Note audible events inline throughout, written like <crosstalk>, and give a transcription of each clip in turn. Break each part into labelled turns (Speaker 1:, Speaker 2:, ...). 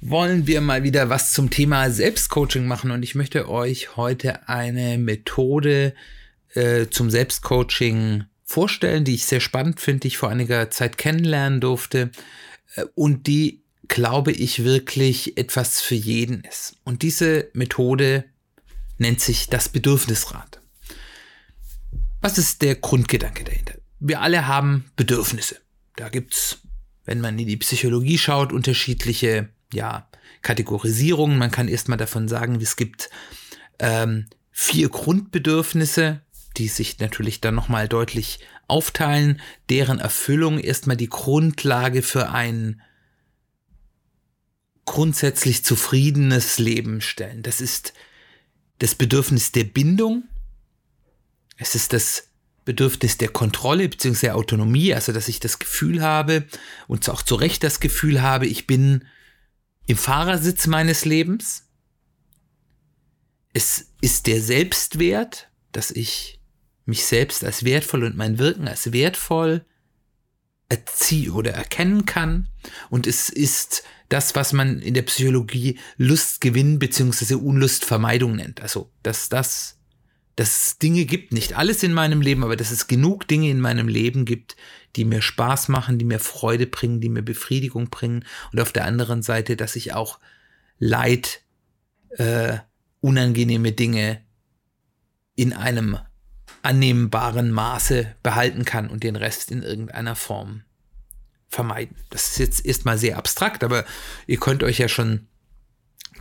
Speaker 1: wollen wir mal wieder was zum Thema Selbstcoaching machen und ich möchte euch heute eine Methode äh, zum Selbstcoaching vorstellen, die ich sehr spannend finde, die ich vor einiger Zeit kennenlernen durfte äh, und die, glaube ich, wirklich etwas für jeden ist. Und diese Methode nennt sich das Bedürfnisrad. Was ist der Grundgedanke dahinter? Wir alle haben Bedürfnisse. Da gibt's, wenn man in die Psychologie schaut, unterschiedliche ja, Kategorisierung. Man kann erstmal davon sagen, es gibt ähm, vier Grundbedürfnisse, die sich natürlich dann nochmal deutlich aufteilen, deren Erfüllung erstmal die Grundlage für ein grundsätzlich zufriedenes Leben stellen. Das ist das Bedürfnis der Bindung, es ist das Bedürfnis der Kontrolle bzw. Autonomie, also dass ich das Gefühl habe und auch zu Recht das Gefühl habe, ich bin im Fahrersitz meines Lebens. Es ist der Selbstwert, dass ich mich selbst als wertvoll und mein Wirken als wertvoll erziehe oder erkennen kann. Und es ist das, was man in der Psychologie Lustgewinn bzw. Unlustvermeidung nennt. Also, dass das dass es Dinge gibt, nicht alles in meinem Leben, aber dass es genug Dinge in meinem Leben gibt, die mir Spaß machen, die mir Freude bringen, die mir Befriedigung bringen und auf der anderen Seite, dass ich auch Leid, äh, unangenehme Dinge in einem annehmbaren Maße behalten kann und den Rest in irgendeiner Form vermeiden. Das ist jetzt erstmal sehr abstrakt, aber ihr könnt euch ja schon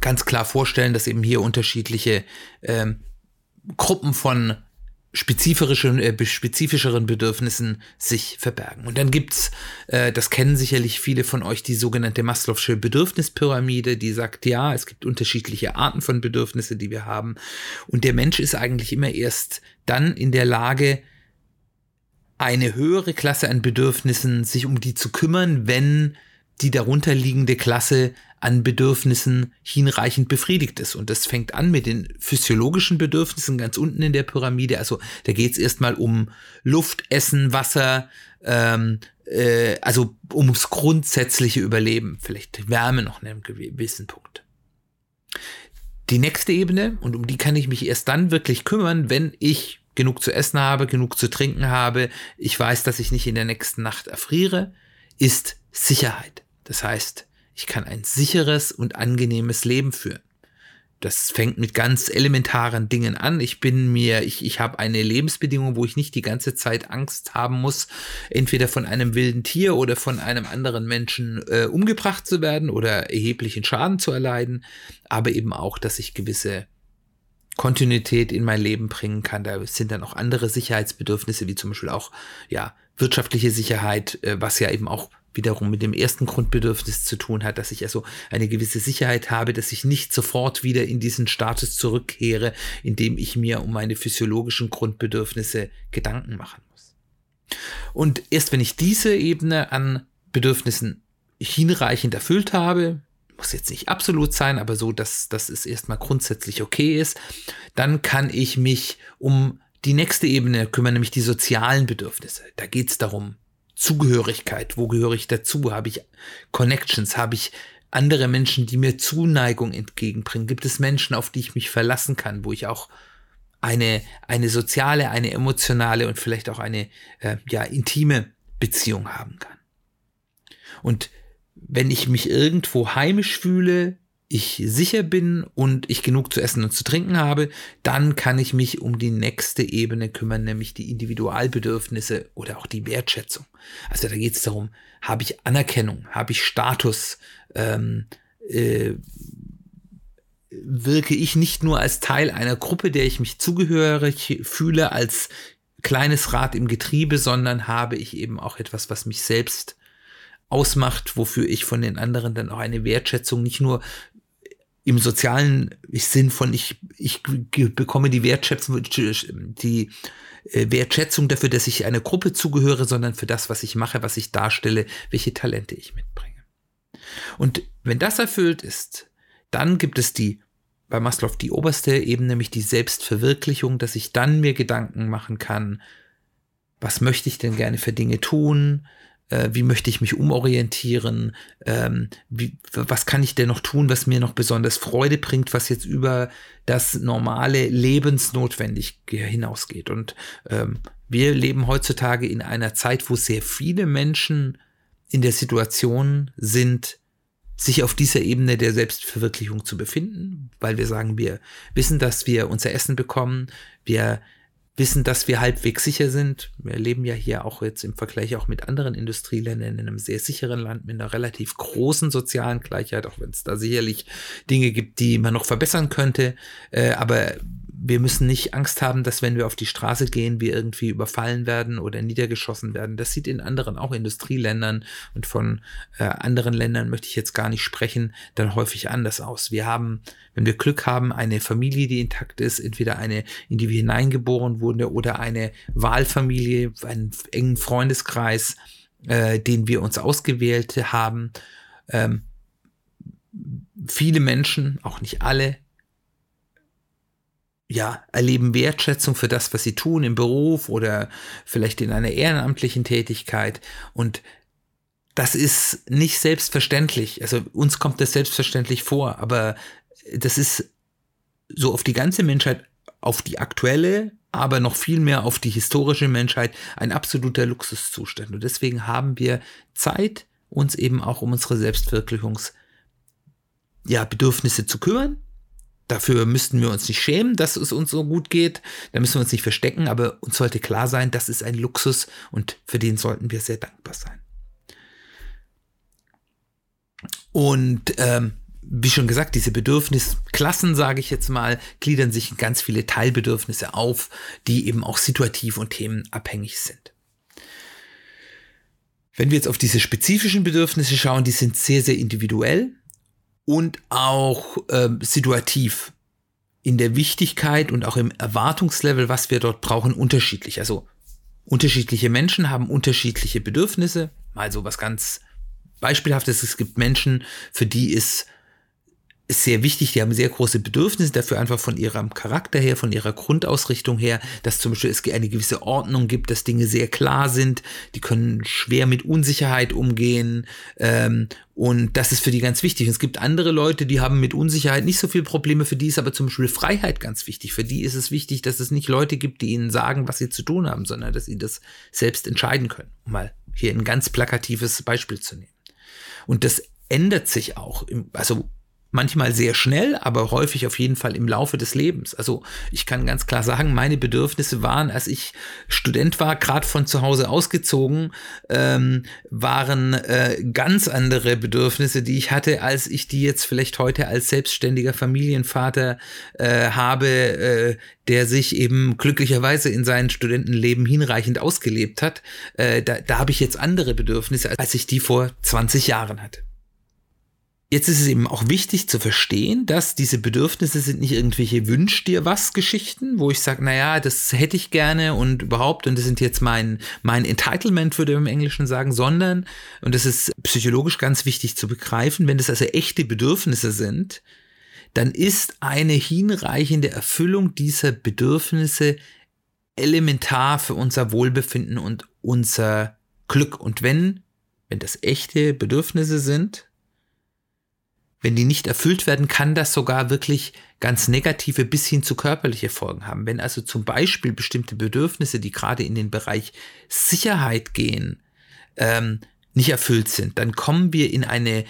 Speaker 1: ganz klar vorstellen, dass eben hier unterschiedliche ähm, Gruppen von spezifischen, äh, spezifischeren Bedürfnissen sich verbergen. Und dann gibt's, äh, das kennen sicherlich viele von euch, die sogenannte Maslow'sche Bedürfnispyramide, die sagt, ja, es gibt unterschiedliche Arten von Bedürfnisse, die wir haben. Und der Mensch ist eigentlich immer erst dann in der Lage, eine höhere Klasse an Bedürfnissen sich um die zu kümmern, wenn die darunterliegende Klasse an Bedürfnissen hinreichend befriedigt ist. Und das fängt an mit den physiologischen Bedürfnissen ganz unten in der Pyramide. Also da geht es erstmal um Luft, Essen, Wasser, ähm, äh, also ums grundsätzliche Überleben, vielleicht Wärme noch in einem gewissen Punkt. Die nächste Ebene, und um die kann ich mich erst dann wirklich kümmern, wenn ich genug zu essen habe, genug zu trinken habe, ich weiß, dass ich nicht in der nächsten Nacht erfriere, ist Sicherheit. Das heißt, ich kann ein sicheres und angenehmes Leben führen. Das fängt mit ganz elementaren Dingen an. Ich bin mir, ich, ich habe eine Lebensbedingung, wo ich nicht die ganze Zeit Angst haben muss, entweder von einem wilden Tier oder von einem anderen Menschen äh, umgebracht zu werden oder erheblichen Schaden zu erleiden, aber eben auch, dass ich gewisse Kontinuität in mein Leben bringen kann. Da sind dann auch andere Sicherheitsbedürfnisse, wie zum Beispiel auch ja wirtschaftliche Sicherheit, äh, was ja eben auch wiederum mit dem ersten Grundbedürfnis zu tun hat, dass ich also eine gewisse Sicherheit habe, dass ich nicht sofort wieder in diesen Status zurückkehre, in dem ich mir um meine physiologischen Grundbedürfnisse Gedanken machen muss. Und erst wenn ich diese Ebene an Bedürfnissen hinreichend erfüllt habe, muss jetzt nicht absolut sein, aber so, dass, dass es erstmal grundsätzlich okay ist, dann kann ich mich um die nächste Ebene kümmern, nämlich die sozialen Bedürfnisse. Da geht es darum, Zugehörigkeit, wo gehöre ich dazu? Habe ich Connections? Habe ich andere Menschen, die mir Zuneigung entgegenbringen? Gibt es Menschen, auf die ich mich verlassen kann, wo ich auch eine, eine soziale, eine emotionale und vielleicht auch eine äh, ja, intime Beziehung haben kann? Und wenn ich mich irgendwo heimisch fühle, ich sicher bin und ich genug zu essen und zu trinken habe, dann kann ich mich um die nächste Ebene kümmern, nämlich die Individualbedürfnisse oder auch die Wertschätzung. Also da geht es darum, habe ich Anerkennung, habe ich Status, ähm, äh, wirke ich nicht nur als Teil einer Gruppe, der ich mich zugehörig fühle, als kleines Rad im Getriebe, sondern habe ich eben auch etwas, was mich selbst ausmacht, wofür ich von den anderen dann auch eine Wertschätzung nicht nur im sozialen Sinn von ich, ich bekomme die Wertschätzung, die äh, Wertschätzung dafür, dass ich einer Gruppe zugehöre, sondern für das, was ich mache, was ich darstelle, welche Talente ich mitbringe. Und wenn das erfüllt ist, dann gibt es die bei Maslow die oberste Ebene, nämlich die Selbstverwirklichung, dass ich dann mir Gedanken machen kann, was möchte ich denn gerne für Dinge tun, äh, wie möchte ich mich umorientieren, ähm, wie, was kann ich denn noch tun, was mir noch besonders Freude bringt, was jetzt über das normale lebensnotwendig hinausgeht. Und ähm, wir leben heutzutage in einer Zeit, wo sehr viele Menschen in der Situation sind, sich auf dieser Ebene der Selbstverwirklichung zu befinden, weil wir sagen, wir wissen, dass wir unser Essen bekommen, wir wissen, dass wir halbwegs sicher sind. Wir leben ja hier auch jetzt im Vergleich auch mit anderen Industrieländern in einem sehr sicheren Land mit einer relativ großen sozialen Gleichheit, auch wenn es da sicherlich Dinge gibt, die man noch verbessern könnte. Äh, aber wir müssen nicht Angst haben, dass wenn wir auf die Straße gehen, wir irgendwie überfallen werden oder niedergeschossen werden. Das sieht in anderen, auch Industrieländern und von äh, anderen Ländern möchte ich jetzt gar nicht sprechen, dann häufig anders aus. Wir haben, wenn wir Glück haben, eine Familie, die intakt ist, entweder eine, in die wir hineingeboren wurden oder eine Wahlfamilie, einen engen Freundeskreis, äh, den wir uns ausgewählt haben. Ähm, viele Menschen, auch nicht alle, ja, erleben Wertschätzung für das, was sie tun im Beruf oder vielleicht in einer ehrenamtlichen Tätigkeit. Und das ist nicht selbstverständlich. Also uns kommt das selbstverständlich vor, aber das ist so auf die ganze Menschheit, auf die aktuelle, aber noch viel mehr auf die historische Menschheit ein absoluter Luxuszustand. Und deswegen haben wir Zeit, uns eben auch um unsere Selbstwirklichungs ja, zu kümmern Dafür müssten wir uns nicht schämen, dass es uns so gut geht. Da müssen wir uns nicht verstecken, aber uns sollte klar sein, das ist ein Luxus und für den sollten wir sehr dankbar sein. Und ähm, wie schon gesagt, diese Bedürfnisklassen, sage ich jetzt mal, gliedern sich in ganz viele Teilbedürfnisse auf, die eben auch situativ und themenabhängig sind. Wenn wir jetzt auf diese spezifischen Bedürfnisse schauen, die sind sehr, sehr individuell und auch äh, situativ in der Wichtigkeit und auch im Erwartungslevel, was wir dort brauchen, unterschiedlich. Also unterschiedliche Menschen haben unterschiedliche Bedürfnisse. Mal so was ganz Beispielhaftes. Es gibt Menschen, für die ist ist sehr wichtig, die haben sehr große Bedürfnisse dafür, einfach von ihrem Charakter her, von ihrer Grundausrichtung her, dass zum Beispiel es eine gewisse Ordnung gibt, dass Dinge sehr klar sind, die können schwer mit Unsicherheit umgehen ähm, und das ist für die ganz wichtig. Es gibt andere Leute, die haben mit Unsicherheit nicht so viel Probleme, für die ist aber zum Beispiel Freiheit ganz wichtig. Für die ist es wichtig, dass es nicht Leute gibt, die ihnen sagen, was sie zu tun haben, sondern dass sie das selbst entscheiden können. Um mal hier ein ganz plakatives Beispiel zu nehmen. Und das ändert sich auch. Im, also manchmal sehr schnell, aber häufig auf jeden Fall im Laufe des Lebens. Also ich kann ganz klar sagen, meine Bedürfnisse waren, als ich Student war, gerade von zu Hause ausgezogen, ähm, waren äh, ganz andere Bedürfnisse, die ich hatte, als ich die jetzt vielleicht heute als selbstständiger Familienvater äh, habe, äh, der sich eben glücklicherweise in seinem Studentenleben hinreichend ausgelebt hat. Äh, da da habe ich jetzt andere Bedürfnisse, als ich die vor 20 Jahren hatte. Jetzt ist es eben auch wichtig zu verstehen, dass diese Bedürfnisse sind nicht irgendwelche Wünsch dir was Geschichten, wo ich sage, naja, das hätte ich gerne und überhaupt und das sind jetzt mein, mein Entitlement, würde man im Englischen sagen, sondern, und das ist psychologisch ganz wichtig zu begreifen, wenn das also echte Bedürfnisse sind, dann ist eine hinreichende Erfüllung dieser Bedürfnisse elementar für unser Wohlbefinden und unser Glück. Und wenn, wenn das echte Bedürfnisse sind, wenn die nicht erfüllt werden, kann das sogar wirklich ganz negative bis hin zu körperliche Folgen haben. Wenn also zum Beispiel bestimmte Bedürfnisse, die gerade in den Bereich Sicherheit gehen, ähm, nicht erfüllt sind, dann kommen wir in eine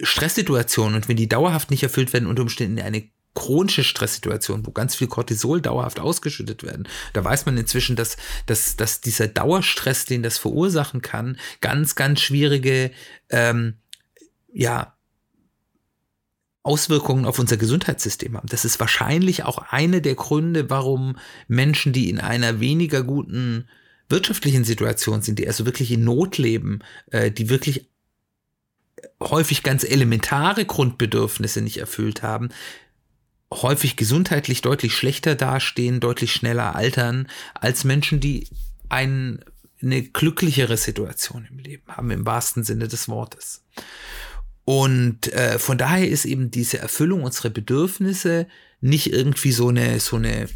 Speaker 1: Stresssituation und wenn die dauerhaft nicht erfüllt werden, unter Umständen in eine chronische Stresssituation, wo ganz viel Cortisol dauerhaft ausgeschüttet werden. Da weiß man inzwischen, dass, dass, dass dieser Dauerstress, den das verursachen kann, ganz, ganz schwierige ähm, ja, Auswirkungen auf unser Gesundheitssystem haben. Das ist wahrscheinlich auch eine der Gründe, warum Menschen, die in einer weniger guten wirtschaftlichen Situation sind, die also wirklich in Not leben, äh, die wirklich häufig ganz elementare Grundbedürfnisse nicht erfüllt haben, häufig gesundheitlich deutlich schlechter dastehen, deutlich schneller altern als Menschen, die ein, eine glücklichere Situation im Leben haben, im wahrsten Sinne des Wortes. Und äh, von daher ist eben diese Erfüllung unserer Bedürfnisse nicht irgendwie so eine, so eine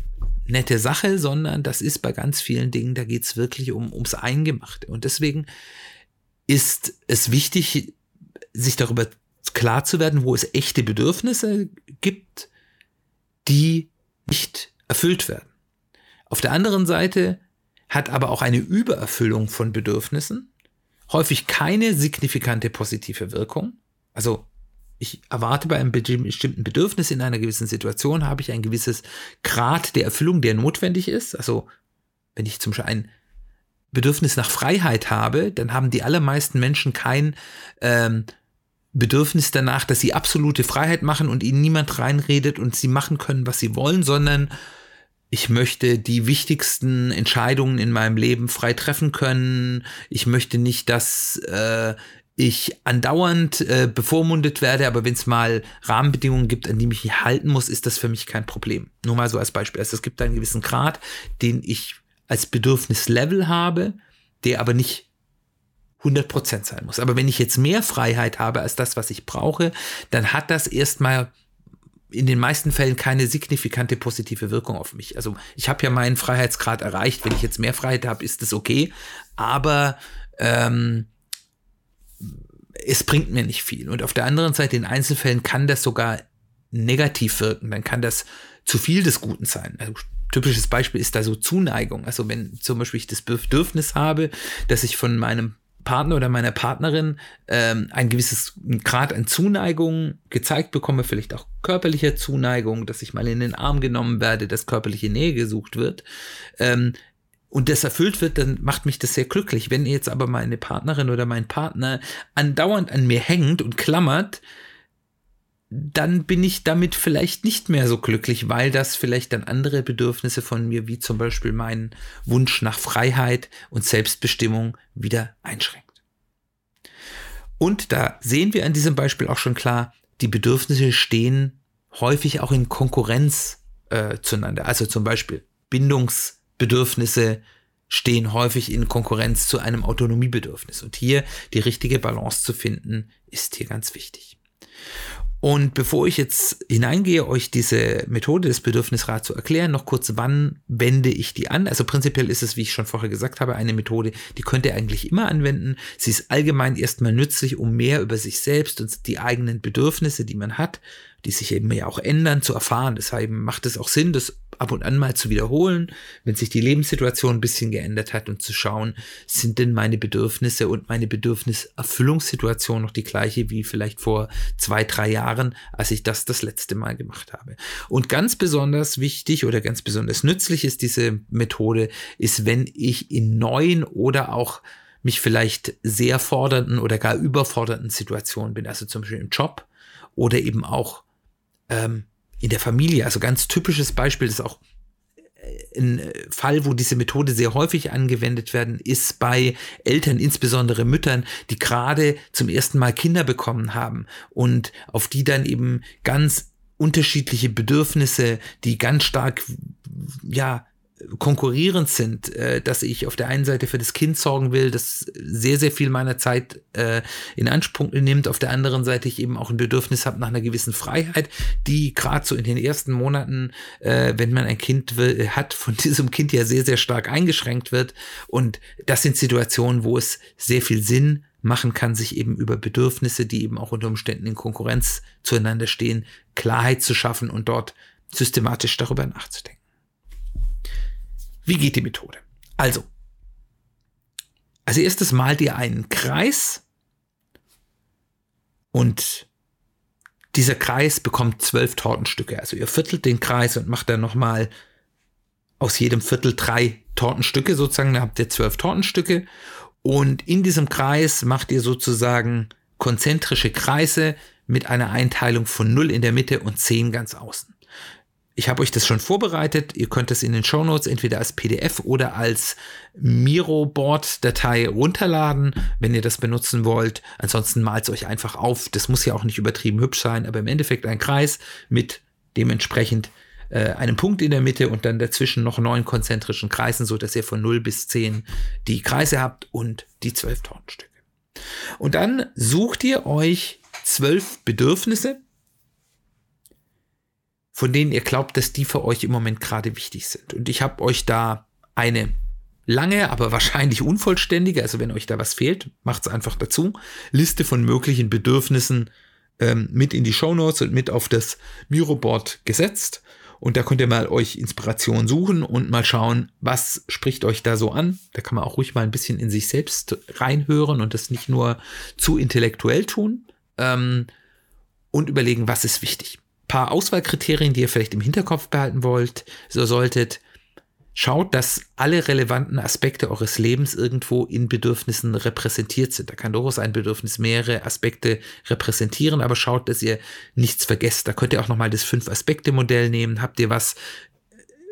Speaker 1: nette Sache, sondern das ist bei ganz vielen Dingen, da geht es wirklich um, ums Eingemachte. Und deswegen ist es wichtig, sich darüber klar zu werden, wo es echte Bedürfnisse gibt, die nicht erfüllt werden. Auf der anderen Seite hat aber auch eine Übererfüllung von Bedürfnissen häufig keine signifikante positive Wirkung. Also ich erwarte bei einem bestimmten Bedürfnis in einer gewissen Situation, habe ich ein gewisses Grad der Erfüllung, der notwendig ist. Also wenn ich zum Beispiel ein Bedürfnis nach Freiheit habe, dann haben die allermeisten Menschen kein ähm, Bedürfnis danach, dass sie absolute Freiheit machen und ihnen niemand reinredet und sie machen können, was sie wollen, sondern ich möchte die wichtigsten Entscheidungen in meinem Leben frei treffen können. Ich möchte nicht, dass äh, ich andauernd äh, bevormundet werde, aber wenn es mal Rahmenbedingungen gibt, an die ich mich halten muss, ist das für mich kein Problem. Nur mal so als Beispiel. Also es gibt einen gewissen Grad, den ich als Bedürfnislevel habe, der aber nicht 100% sein muss. Aber wenn ich jetzt mehr Freiheit habe als das, was ich brauche, dann hat das erstmal in den meisten Fällen keine signifikante positive Wirkung auf mich. Also ich habe ja meinen Freiheitsgrad erreicht. Wenn ich jetzt mehr Freiheit habe, ist das okay. Aber ähm, es bringt mir nicht viel. Und auf der anderen Seite, in Einzelfällen kann das sogar negativ wirken. Dann kann das zu viel des Guten sein. Also typisches Beispiel ist da so Zuneigung. Also wenn zum Beispiel ich das Bedürfnis habe, dass ich von meinem Partner oder meiner Partnerin ähm, ein gewisses Grad an Zuneigung gezeigt bekomme, vielleicht auch körperlicher Zuneigung, dass ich mal in den Arm genommen werde, dass körperliche Nähe gesucht wird, ähm, und das erfüllt wird, dann macht mich das sehr glücklich. Wenn jetzt aber meine Partnerin oder mein Partner andauernd an mir hängt und klammert, dann bin ich damit vielleicht nicht mehr so glücklich, weil das vielleicht dann andere Bedürfnisse von mir, wie zum Beispiel meinen Wunsch nach Freiheit und Selbstbestimmung, wieder einschränkt. Und da sehen wir an diesem Beispiel auch schon klar, die Bedürfnisse stehen häufig auch in Konkurrenz äh, zueinander. Also zum Beispiel Bindungsbedürfnisse stehen häufig in Konkurrenz zu einem Autonomiebedürfnis. Und hier die richtige Balance zu finden, ist hier ganz wichtig. Und bevor ich jetzt hineingehe, euch diese Methode des Bedürfnisrats zu erklären, noch kurz, wann wende ich die an? Also prinzipiell ist es, wie ich schon vorher gesagt habe, eine Methode, die könnt ihr eigentlich immer anwenden. Sie ist allgemein erstmal nützlich, um mehr über sich selbst und die eigenen Bedürfnisse, die man hat, die sich eben ja auch ändern, zu erfahren. Deshalb macht es auch Sinn, das ab und an mal zu wiederholen, wenn sich die Lebenssituation ein bisschen geändert hat und zu schauen, sind denn meine Bedürfnisse und meine Bedürfniserfüllungssituation noch die gleiche wie vielleicht vor zwei, drei Jahren, als ich das das letzte Mal gemacht habe. Und ganz besonders wichtig oder ganz besonders nützlich ist diese Methode, ist, wenn ich in neuen oder auch mich vielleicht sehr fordernden oder gar überfordernden Situationen bin, also zum Beispiel im Job oder eben auch ähm, in der Familie. Also ganz typisches Beispiel ist auch äh, ein äh, Fall, wo diese Methode sehr häufig angewendet werden, ist bei Eltern, insbesondere Müttern, die gerade zum ersten Mal Kinder bekommen haben und auf die dann eben ganz unterschiedliche Bedürfnisse, die ganz stark, ja, konkurrierend sind, äh, dass ich auf der einen Seite für das Kind sorgen will, das sehr, sehr viel meiner Zeit äh, in Anspruch nimmt, auf der anderen Seite ich eben auch ein Bedürfnis habe nach einer gewissen Freiheit, die gerade so in den ersten Monaten, äh, wenn man ein Kind will, hat, von <laughs> diesem Kind ja sehr, sehr stark eingeschränkt wird. Und das sind Situationen, wo es sehr viel Sinn machen kann, sich eben über Bedürfnisse, die eben auch unter Umständen in Konkurrenz zueinander stehen, Klarheit zu schaffen und dort systematisch darüber nachzudenken. Wie geht die Methode? Also, als erstes malt ihr einen Kreis und dieser Kreis bekommt zwölf Tortenstücke. Also ihr viertelt den Kreis und macht dann nochmal aus jedem Viertel drei Tortenstücke sozusagen. Dann habt ihr zwölf Tortenstücke und in diesem Kreis macht ihr sozusagen konzentrische Kreise mit einer Einteilung von 0 in der Mitte und 10 ganz außen. Ich habe euch das schon vorbereitet. Ihr könnt es in den Show Notes entweder als PDF oder als Miro-Board-Datei runterladen, wenn ihr das benutzen wollt. Ansonsten malt es euch einfach auf. Das muss ja auch nicht übertrieben hübsch sein, aber im Endeffekt ein Kreis mit dementsprechend äh, einem Punkt in der Mitte und dann dazwischen noch neun konzentrischen Kreisen, so dass ihr von 0 bis 10 die Kreise habt und die zwölf Tortenstücke. Und dann sucht ihr euch zwölf Bedürfnisse, von denen ihr glaubt, dass die für euch im Moment gerade wichtig sind. Und ich habe euch da eine lange, aber wahrscheinlich unvollständige, also wenn euch da was fehlt, macht es einfach dazu, Liste von möglichen Bedürfnissen ähm, mit in die Show Notes und mit auf das Miroboard gesetzt. Und da könnt ihr mal euch Inspiration suchen und mal schauen, was spricht euch da so an. Da kann man auch ruhig mal ein bisschen in sich selbst reinhören und das nicht nur zu intellektuell tun. Ähm, und überlegen, was ist wichtig paar Auswahlkriterien, die ihr vielleicht im Hinterkopf behalten wollt, so solltet. Schaut, dass alle relevanten Aspekte eures Lebens irgendwo in Bedürfnissen repräsentiert sind. Da kann durchaus ein Bedürfnis mehrere Aspekte repräsentieren, aber schaut, dass ihr nichts vergesst. Da könnt ihr auch nochmal das Fünf-Aspekte-Modell nehmen. Habt ihr was,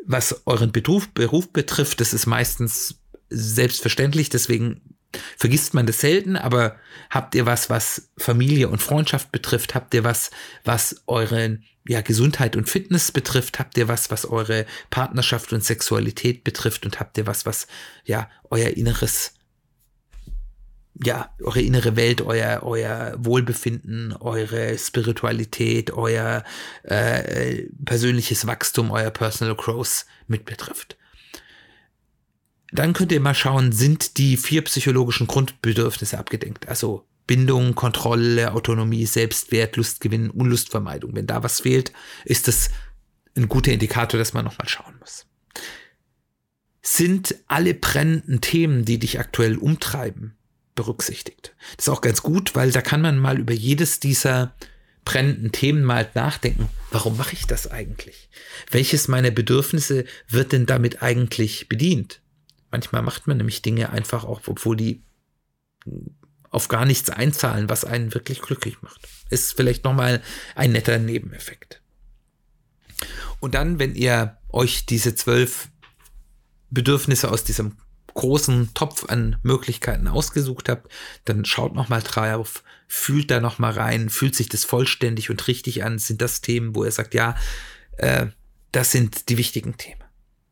Speaker 1: was euren Beruf, Beruf betrifft? Das ist meistens selbstverständlich, deswegen vergisst man das selten, aber habt ihr was, was Familie und Freundschaft betrifft? Habt ihr was, was eure ja, Gesundheit und Fitness betrifft? Habt ihr was, was eure Partnerschaft und Sexualität betrifft? Und habt ihr was, was ja euer inneres ja, eure innere Welt, euer, euer Wohlbefinden, eure Spiritualität, euer äh, persönliches Wachstum, euer Personal Growth mit betrifft. Dann könnt ihr mal schauen, sind die vier psychologischen Grundbedürfnisse abgedenkt? Also Bindung, Kontrolle, Autonomie, Selbstwert, Lustgewinn, Unlustvermeidung. Wenn da was fehlt, ist das ein guter Indikator, dass man nochmal schauen muss. Sind alle brennenden Themen, die dich aktuell umtreiben, berücksichtigt? Das ist auch ganz gut, weil da kann man mal über jedes dieser brennenden Themen mal nachdenken. Warum mache ich das eigentlich? Welches meiner Bedürfnisse wird denn damit eigentlich bedient? Manchmal macht man nämlich Dinge einfach auch, obwohl die auf gar nichts einzahlen, was einen wirklich glücklich macht. Ist vielleicht nochmal ein netter Nebeneffekt. Und dann, wenn ihr euch diese zwölf Bedürfnisse aus diesem großen Topf an Möglichkeiten ausgesucht habt, dann schaut nochmal drauf, fühlt da nochmal rein, fühlt sich das vollständig und richtig an, sind das Themen, wo ihr sagt, ja, äh, das sind die wichtigen Themen.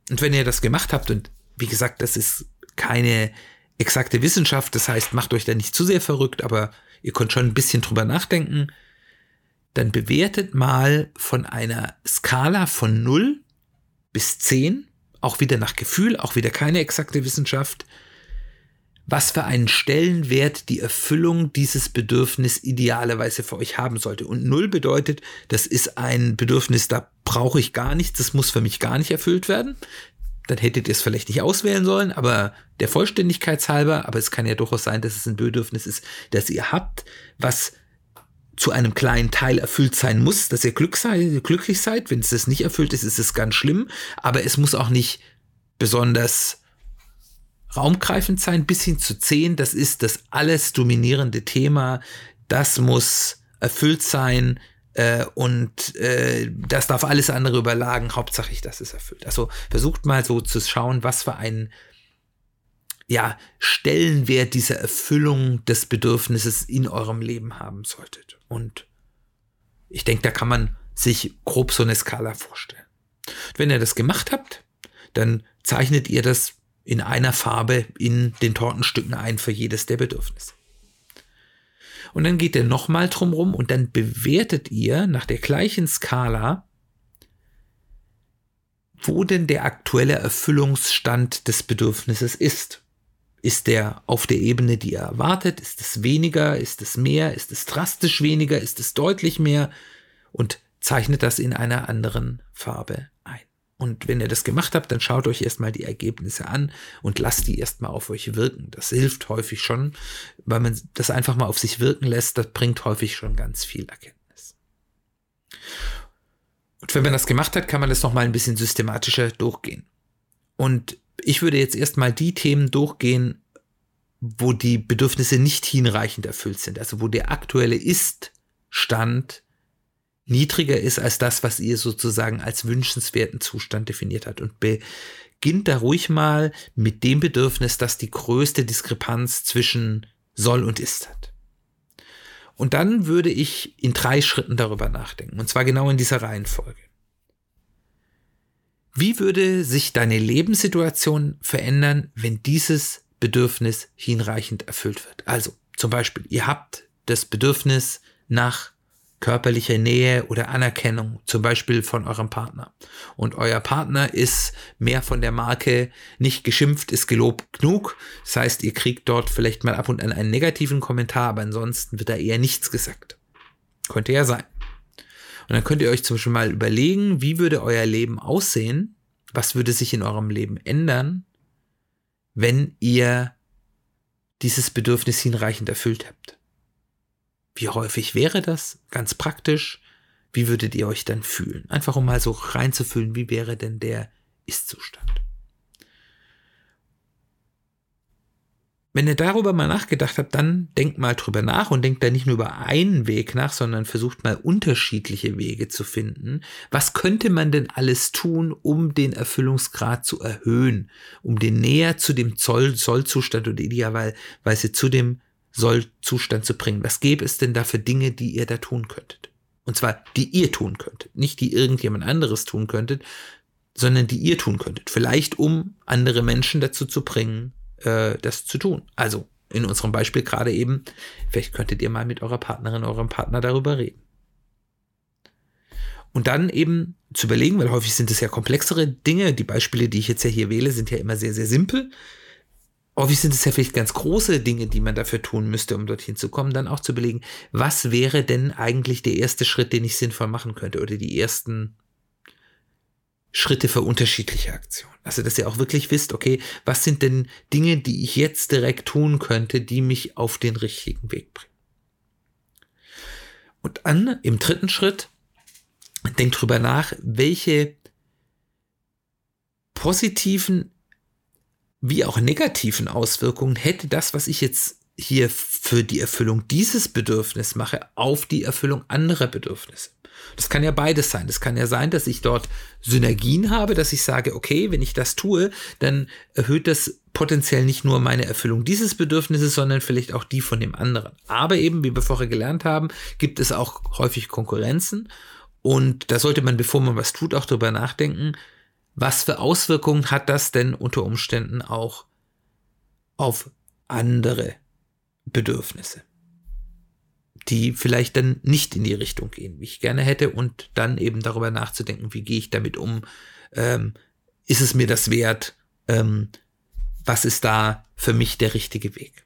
Speaker 1: Und wenn ihr das gemacht habt und wie gesagt, das ist keine exakte Wissenschaft, das heißt, macht euch da nicht zu sehr verrückt, aber ihr könnt schon ein bisschen drüber nachdenken. Dann bewertet mal von einer Skala von 0 bis 10, auch wieder nach Gefühl, auch wieder keine exakte Wissenschaft, was für einen Stellenwert die Erfüllung dieses Bedürfnis idealerweise für euch haben sollte. Und null bedeutet, das ist ein Bedürfnis, da brauche ich gar nichts, das muss für mich gar nicht erfüllt werden dann hättet ihr es vielleicht nicht auswählen sollen, aber der Vollständigkeit halber, aber es kann ja durchaus sein, dass es ein Bedürfnis ist, das ihr habt, was zu einem kleinen Teil erfüllt sein muss, dass ihr glück sei, glücklich seid. Wenn es das nicht erfüllt ist, ist es ganz schlimm, aber es muss auch nicht besonders raumgreifend sein, bis hin zu 10, das ist das alles dominierende Thema, das muss erfüllt sein, äh, und äh, das darf alles andere überlagen. Hauptsache, das ist erfüllt. Also versucht mal so zu schauen, was für einen ja, Stellenwert dieser Erfüllung des Bedürfnisses in eurem Leben haben solltet. Und ich denke, da kann man sich grob so eine Skala vorstellen. Wenn ihr das gemacht habt, dann zeichnet ihr das in einer Farbe in den Tortenstücken ein für jedes der Bedürfnisse. Und dann geht er nochmal drumrum und dann bewertet ihr nach der gleichen Skala, wo denn der aktuelle Erfüllungsstand des Bedürfnisses ist. Ist der auf der Ebene, die ihr erwartet? Ist es weniger? Ist es mehr? Ist es drastisch weniger? Ist es deutlich mehr? Und zeichnet das in einer anderen Farbe. Und wenn ihr das gemacht habt, dann schaut euch erstmal die Ergebnisse an und lasst die erstmal auf euch wirken. Das hilft häufig schon, weil man das einfach mal auf sich wirken lässt. Das bringt häufig schon ganz viel Erkenntnis. Und wenn man das gemacht hat, kann man das nochmal ein bisschen systematischer durchgehen. Und ich würde jetzt erstmal die Themen durchgehen, wo die Bedürfnisse nicht hinreichend erfüllt sind. Also wo der aktuelle Ist-Stand niedriger ist als das, was ihr sozusagen als wünschenswerten Zustand definiert hat. Und beginnt da ruhig mal mit dem Bedürfnis, das die größte Diskrepanz zwischen soll und ist hat. Und dann würde ich in drei Schritten darüber nachdenken. Und zwar genau in dieser Reihenfolge. Wie würde sich deine Lebenssituation verändern, wenn dieses Bedürfnis hinreichend erfüllt wird? Also zum Beispiel, ihr habt das Bedürfnis nach körperlicher Nähe oder Anerkennung, zum Beispiel von eurem Partner. Und euer Partner ist mehr von der Marke nicht geschimpft, ist gelobt genug. Das heißt, ihr kriegt dort vielleicht mal ab und an einen negativen Kommentar, aber ansonsten wird da eher nichts gesagt. Könnte ja sein. Und dann könnt ihr euch zum Beispiel mal überlegen, wie würde euer Leben aussehen? Was würde sich in eurem Leben ändern, wenn ihr dieses Bedürfnis hinreichend erfüllt habt? Wie häufig wäre das? Ganz praktisch. Wie würdet ihr euch dann fühlen? Einfach um mal so reinzufühlen, wie wäre denn der Ist-Zustand? Wenn ihr darüber mal nachgedacht habt, dann denkt mal drüber nach und denkt da nicht nur über einen Weg nach, sondern versucht mal unterschiedliche Wege zu finden. Was könnte man denn alles tun, um den Erfüllungsgrad zu erhöhen, um den näher zu dem Sollzustand oder idealerweise zu dem Sollzustand zu bringen. Was gäbe es denn da für Dinge, die ihr da tun könntet? Und zwar, die ihr tun könntet. Nicht die irgendjemand anderes tun könntet, sondern die ihr tun könntet. Vielleicht, um andere Menschen dazu zu bringen, äh, das zu tun. Also, in unserem Beispiel gerade eben, vielleicht könntet ihr mal mit eurer Partnerin, eurem Partner darüber reden. Und dann eben zu überlegen, weil häufig sind es ja komplexere Dinge. Die Beispiele, die ich jetzt ja hier wähle, sind ja immer sehr, sehr simpel häufig sind es ja vielleicht ganz große Dinge, die man dafür tun müsste, um dorthin zu kommen, dann auch zu überlegen, was wäre denn eigentlich der erste Schritt, den ich sinnvoll machen könnte oder die ersten Schritte für unterschiedliche Aktionen. Also, dass ihr auch wirklich wisst, okay, was sind denn Dinge, die ich jetzt direkt tun könnte, die mich auf den richtigen Weg bringen. Und dann im dritten Schritt, denkt drüber nach, welche positiven wie auch negativen Auswirkungen hätte das, was ich jetzt hier für die Erfüllung dieses Bedürfnisses mache, auf die Erfüllung anderer Bedürfnisse. Das kann ja beides sein. Das kann ja sein, dass ich dort Synergien habe, dass ich sage, okay, wenn ich das tue, dann erhöht das potenziell nicht nur meine Erfüllung dieses Bedürfnisses, sondern vielleicht auch die von dem anderen. Aber eben, wie wir vorher gelernt haben, gibt es auch häufig Konkurrenzen. Und da sollte man, bevor man was tut, auch darüber nachdenken, was für Auswirkungen hat das denn unter Umständen auch auf andere Bedürfnisse, die vielleicht dann nicht in die Richtung gehen, wie ich gerne hätte, und dann eben darüber nachzudenken, wie gehe ich damit um, ähm, ist es mir das wert, ähm, was ist da für mich der richtige Weg.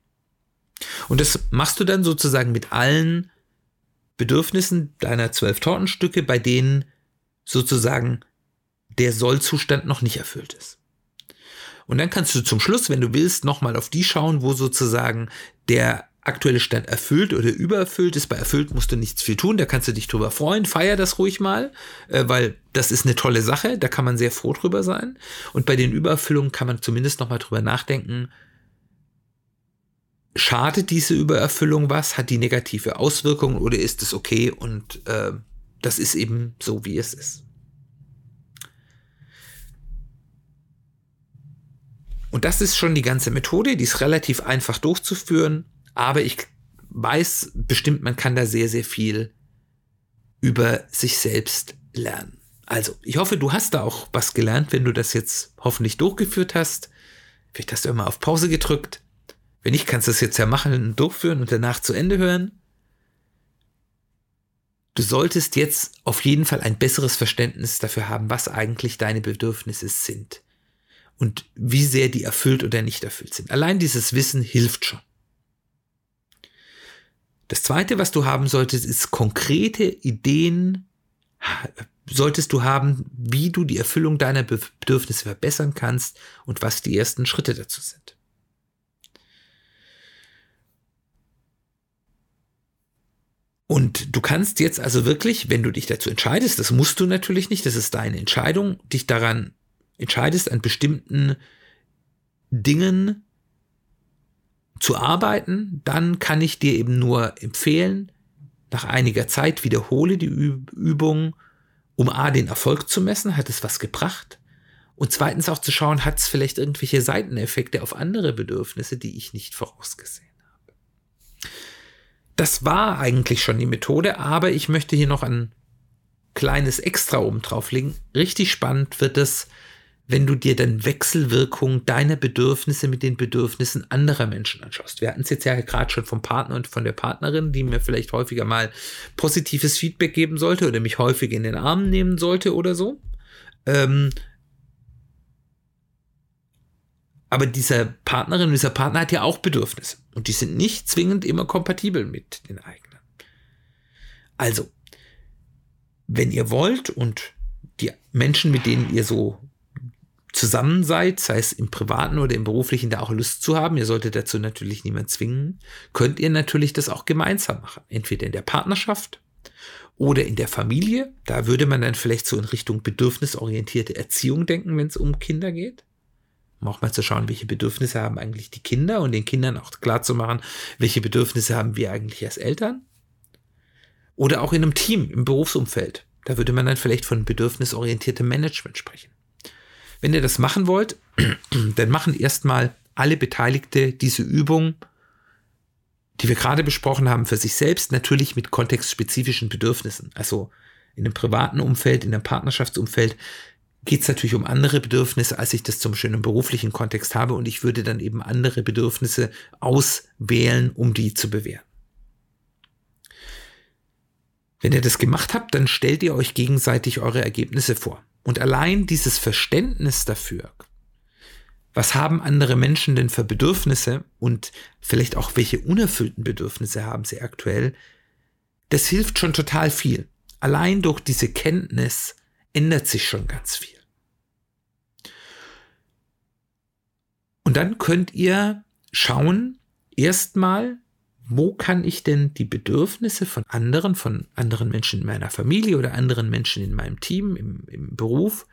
Speaker 1: Und das machst du dann sozusagen mit allen Bedürfnissen deiner zwölf Tortenstücke, bei denen sozusagen der Sollzustand noch nicht erfüllt ist. Und dann kannst du zum Schluss, wenn du willst, nochmal auf die schauen, wo sozusagen der aktuelle Stand erfüllt oder übererfüllt ist. Bei erfüllt musst du nichts viel tun, da kannst du dich drüber freuen, feier das ruhig mal, äh, weil das ist eine tolle Sache, da kann man sehr froh drüber sein. Und bei den Übererfüllungen kann man zumindest nochmal drüber nachdenken, schadet diese Übererfüllung was, hat die negative Auswirkungen oder ist es okay und äh, das ist eben so, wie es ist. Und das ist schon die ganze Methode, die ist relativ einfach durchzuführen, aber ich weiß bestimmt, man kann da sehr, sehr viel über sich selbst lernen. Also, ich hoffe, du hast da auch was gelernt, wenn du das jetzt hoffentlich durchgeführt hast. Vielleicht hast du immer auf Pause gedrückt. Wenn nicht, kannst du es jetzt ja machen und durchführen und danach zu Ende hören. Du solltest jetzt auf jeden Fall ein besseres Verständnis dafür haben, was eigentlich deine Bedürfnisse sind und wie sehr die erfüllt oder nicht erfüllt sind. Allein dieses Wissen hilft schon. Das zweite, was du haben solltest, ist konkrete Ideen, solltest du haben, wie du die Erfüllung deiner Bedürfnisse verbessern kannst und was die ersten Schritte dazu sind. Und du kannst jetzt also wirklich, wenn du dich dazu entscheidest, das musst du natürlich nicht, das ist deine Entscheidung, dich daran entscheidest, an bestimmten Dingen zu arbeiten, dann kann ich dir eben nur empfehlen, nach einiger Zeit wiederhole die Übung, um A, den Erfolg zu messen, hat es was gebracht? Und zweitens auch zu schauen, hat es vielleicht irgendwelche Seiteneffekte auf andere Bedürfnisse, die ich nicht vorausgesehen habe. Das war eigentlich schon die Methode, aber ich möchte hier noch ein kleines Extra oben drauflegen. Richtig spannend wird es, wenn du dir dann Wechselwirkung deiner Bedürfnisse mit den Bedürfnissen anderer Menschen anschaust. Wir hatten es jetzt ja gerade schon vom Partner und von der Partnerin, die mir vielleicht häufiger mal positives Feedback geben sollte oder mich häufig in den Arm nehmen sollte oder so. Ähm, aber dieser Partnerin, dieser Partner hat ja auch Bedürfnisse und die sind nicht zwingend immer kompatibel mit den eigenen. Also, wenn ihr wollt und die Menschen, mit denen ihr so zusammen seid, sei es im privaten oder im beruflichen, da auch Lust zu haben, ihr solltet dazu natürlich niemand zwingen, könnt ihr natürlich das auch gemeinsam machen. Entweder in der Partnerschaft oder in der Familie. Da würde man dann vielleicht so in Richtung bedürfnisorientierte Erziehung denken, wenn es um Kinder geht. Um auch mal zu schauen, welche Bedürfnisse haben eigentlich die Kinder und den Kindern auch klar zu machen, welche Bedürfnisse haben wir eigentlich als Eltern. Oder auch in einem Team, im Berufsumfeld. Da würde man dann vielleicht von bedürfnisorientiertem Management sprechen. Wenn ihr das machen wollt, <clears throat> dann machen erstmal alle Beteiligte diese Übung, die wir gerade besprochen haben, für sich selbst, natürlich mit kontextspezifischen Bedürfnissen. Also in einem privaten Umfeld, in einem Partnerschaftsumfeld geht es natürlich um andere Bedürfnisse, als ich das zum einem beruflichen Kontext habe. Und ich würde dann eben andere Bedürfnisse auswählen, um die zu bewähren. Wenn ihr das gemacht habt, dann stellt ihr euch gegenseitig eure Ergebnisse vor. Und allein dieses Verständnis dafür, was haben andere Menschen denn für Bedürfnisse und vielleicht auch welche unerfüllten Bedürfnisse haben sie aktuell, das hilft schon total viel. Allein durch diese Kenntnis ändert sich schon ganz viel. Und dann könnt ihr schauen, erstmal, wo kann ich denn die Bedürfnisse von anderen, von anderen Menschen in meiner Familie oder anderen Menschen in meinem Team, im, im Beruf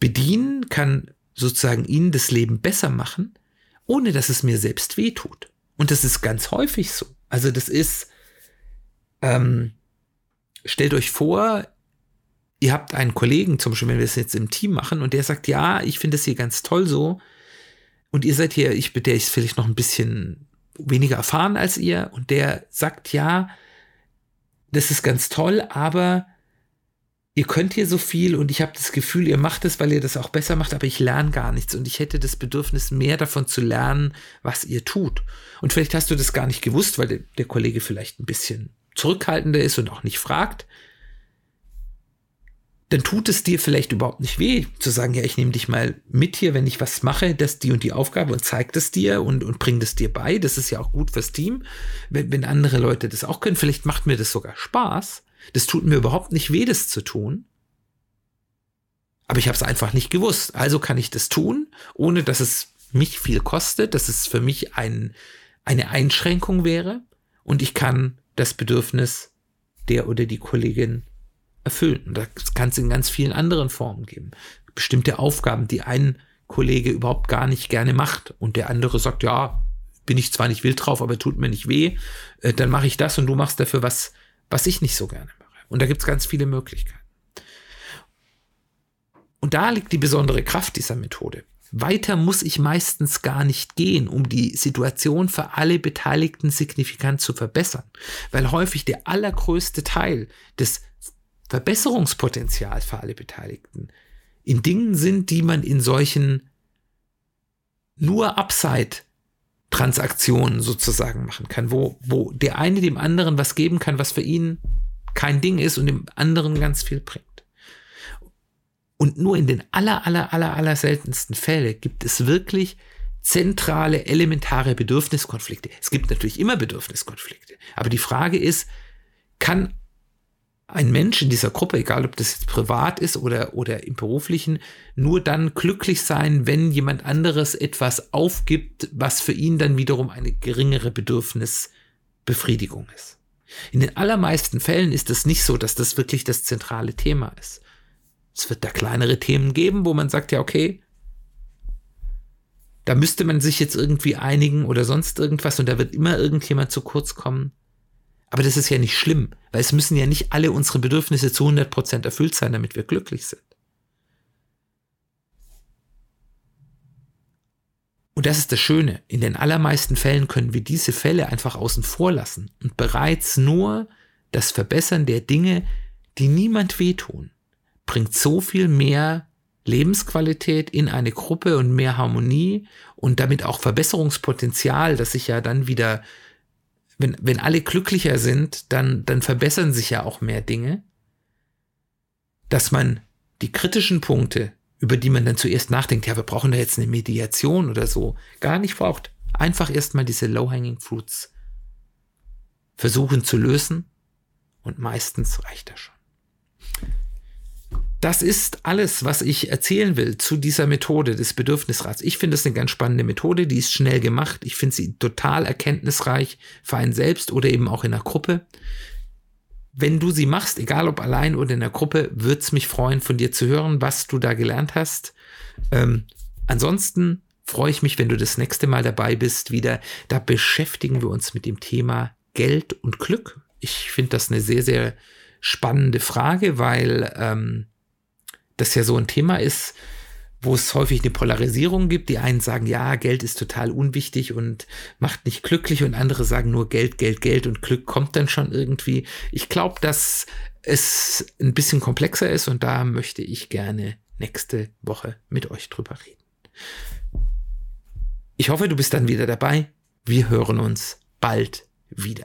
Speaker 1: bedienen, kann sozusagen ihnen das Leben besser machen, ohne dass es mir selbst wehtut. Und das ist ganz häufig so. Also das ist, ähm, stellt euch vor, ihr habt einen Kollegen, zum Beispiel, wenn wir das jetzt im Team machen, und der sagt, ja, ich finde das hier ganz toll so. Und ihr seid hier, ich, der ist vielleicht noch ein bisschen weniger erfahren als ihr und der sagt, ja, das ist ganz toll, aber ihr könnt hier so viel und ich habe das Gefühl, ihr macht es, weil ihr das auch besser macht, aber ich lerne gar nichts und ich hätte das Bedürfnis, mehr davon zu lernen, was ihr tut. Und vielleicht hast du das gar nicht gewusst, weil der, der Kollege vielleicht ein bisschen zurückhaltender ist und auch nicht fragt dann tut es dir vielleicht überhaupt nicht weh, zu sagen, ja, ich nehme dich mal mit hier, wenn ich was mache, das die und die Aufgabe und zeigt es dir und, und bringt es dir bei. Das ist ja auch gut fürs Team. Wenn, wenn andere Leute das auch können, vielleicht macht mir das sogar Spaß. Das tut mir überhaupt nicht weh, das zu tun. Aber ich habe es einfach nicht gewusst. Also kann ich das tun, ohne dass es mich viel kostet, dass es für mich ein, eine Einschränkung wäre. Und ich kann das Bedürfnis der oder die Kollegin erfüllen. Und das kann es in ganz vielen anderen Formen geben. Bestimmte Aufgaben, die ein Kollege überhaupt gar nicht gerne macht und der andere sagt, ja, bin ich zwar nicht wild drauf, aber tut mir nicht weh, äh, dann mache ich das und du machst dafür was, was ich nicht so gerne mache. Und da gibt es ganz viele Möglichkeiten. Und da liegt die besondere Kraft dieser Methode. Weiter muss ich meistens gar nicht gehen, um die Situation für alle Beteiligten signifikant zu verbessern, weil häufig der allergrößte Teil des Verbesserungspotenzial für alle Beteiligten in Dingen sind, die man in solchen nur Upside Transaktionen sozusagen machen kann, wo, wo der eine dem anderen was geben kann, was für ihn kein Ding ist und dem anderen ganz viel bringt. Und nur in den aller, aller, aller, aller seltensten Fällen gibt es wirklich zentrale, elementare Bedürfniskonflikte. Es gibt natürlich immer Bedürfniskonflikte. Aber die Frage ist, kann ein Mensch in dieser Gruppe, egal ob das jetzt privat ist oder, oder im beruflichen, nur dann glücklich sein, wenn jemand anderes etwas aufgibt, was für ihn dann wiederum eine geringere Bedürfnisbefriedigung ist. In den allermeisten Fällen ist es nicht so, dass das wirklich das zentrale Thema ist. Es wird da kleinere Themen geben, wo man sagt, ja, okay, da müsste man sich jetzt irgendwie einigen oder sonst irgendwas und da wird immer irgendjemand zu kurz kommen. Aber das ist ja nicht schlimm, weil es müssen ja nicht alle unsere Bedürfnisse zu 100% erfüllt sein, damit wir glücklich sind. Und das ist das Schöne. In den allermeisten Fällen können wir diese Fälle einfach außen vor lassen und bereits nur das Verbessern der Dinge, die niemand wehtun, bringt so viel mehr Lebensqualität in eine Gruppe und mehr Harmonie und damit auch Verbesserungspotenzial, dass sich ja dann wieder, wenn, wenn alle glücklicher sind, dann, dann verbessern sich ja auch mehr Dinge, dass man die kritischen Punkte über die man dann zuerst nachdenkt, ja, wir brauchen da jetzt eine Mediation oder so, gar nicht braucht. Einfach erstmal diese Low-Hanging Fruits versuchen zu lösen und meistens reicht das schon. Das ist alles, was ich erzählen will zu dieser Methode des Bedürfnisrats. Ich finde es eine ganz spannende Methode, die ist schnell gemacht. Ich finde sie total erkenntnisreich für einen selbst oder eben auch in einer Gruppe wenn du sie machst, egal ob allein oder in der Gruppe, würde es mich freuen, von dir zu hören, was du da gelernt hast. Ähm, ansonsten freue ich mich, wenn du das nächste Mal dabei bist, wieder. Da beschäftigen wir uns mit dem Thema Geld und Glück. Ich finde das eine sehr, sehr spannende Frage, weil ähm, das ja so ein Thema ist, wo es häufig eine Polarisierung gibt. Die einen sagen, ja, Geld ist total unwichtig und macht nicht glücklich und andere sagen nur Geld, Geld, Geld und Glück kommt dann schon irgendwie. Ich glaube, dass es ein bisschen komplexer ist und da möchte ich gerne nächste Woche mit euch drüber reden. Ich hoffe, du bist dann wieder dabei. Wir hören uns bald wieder.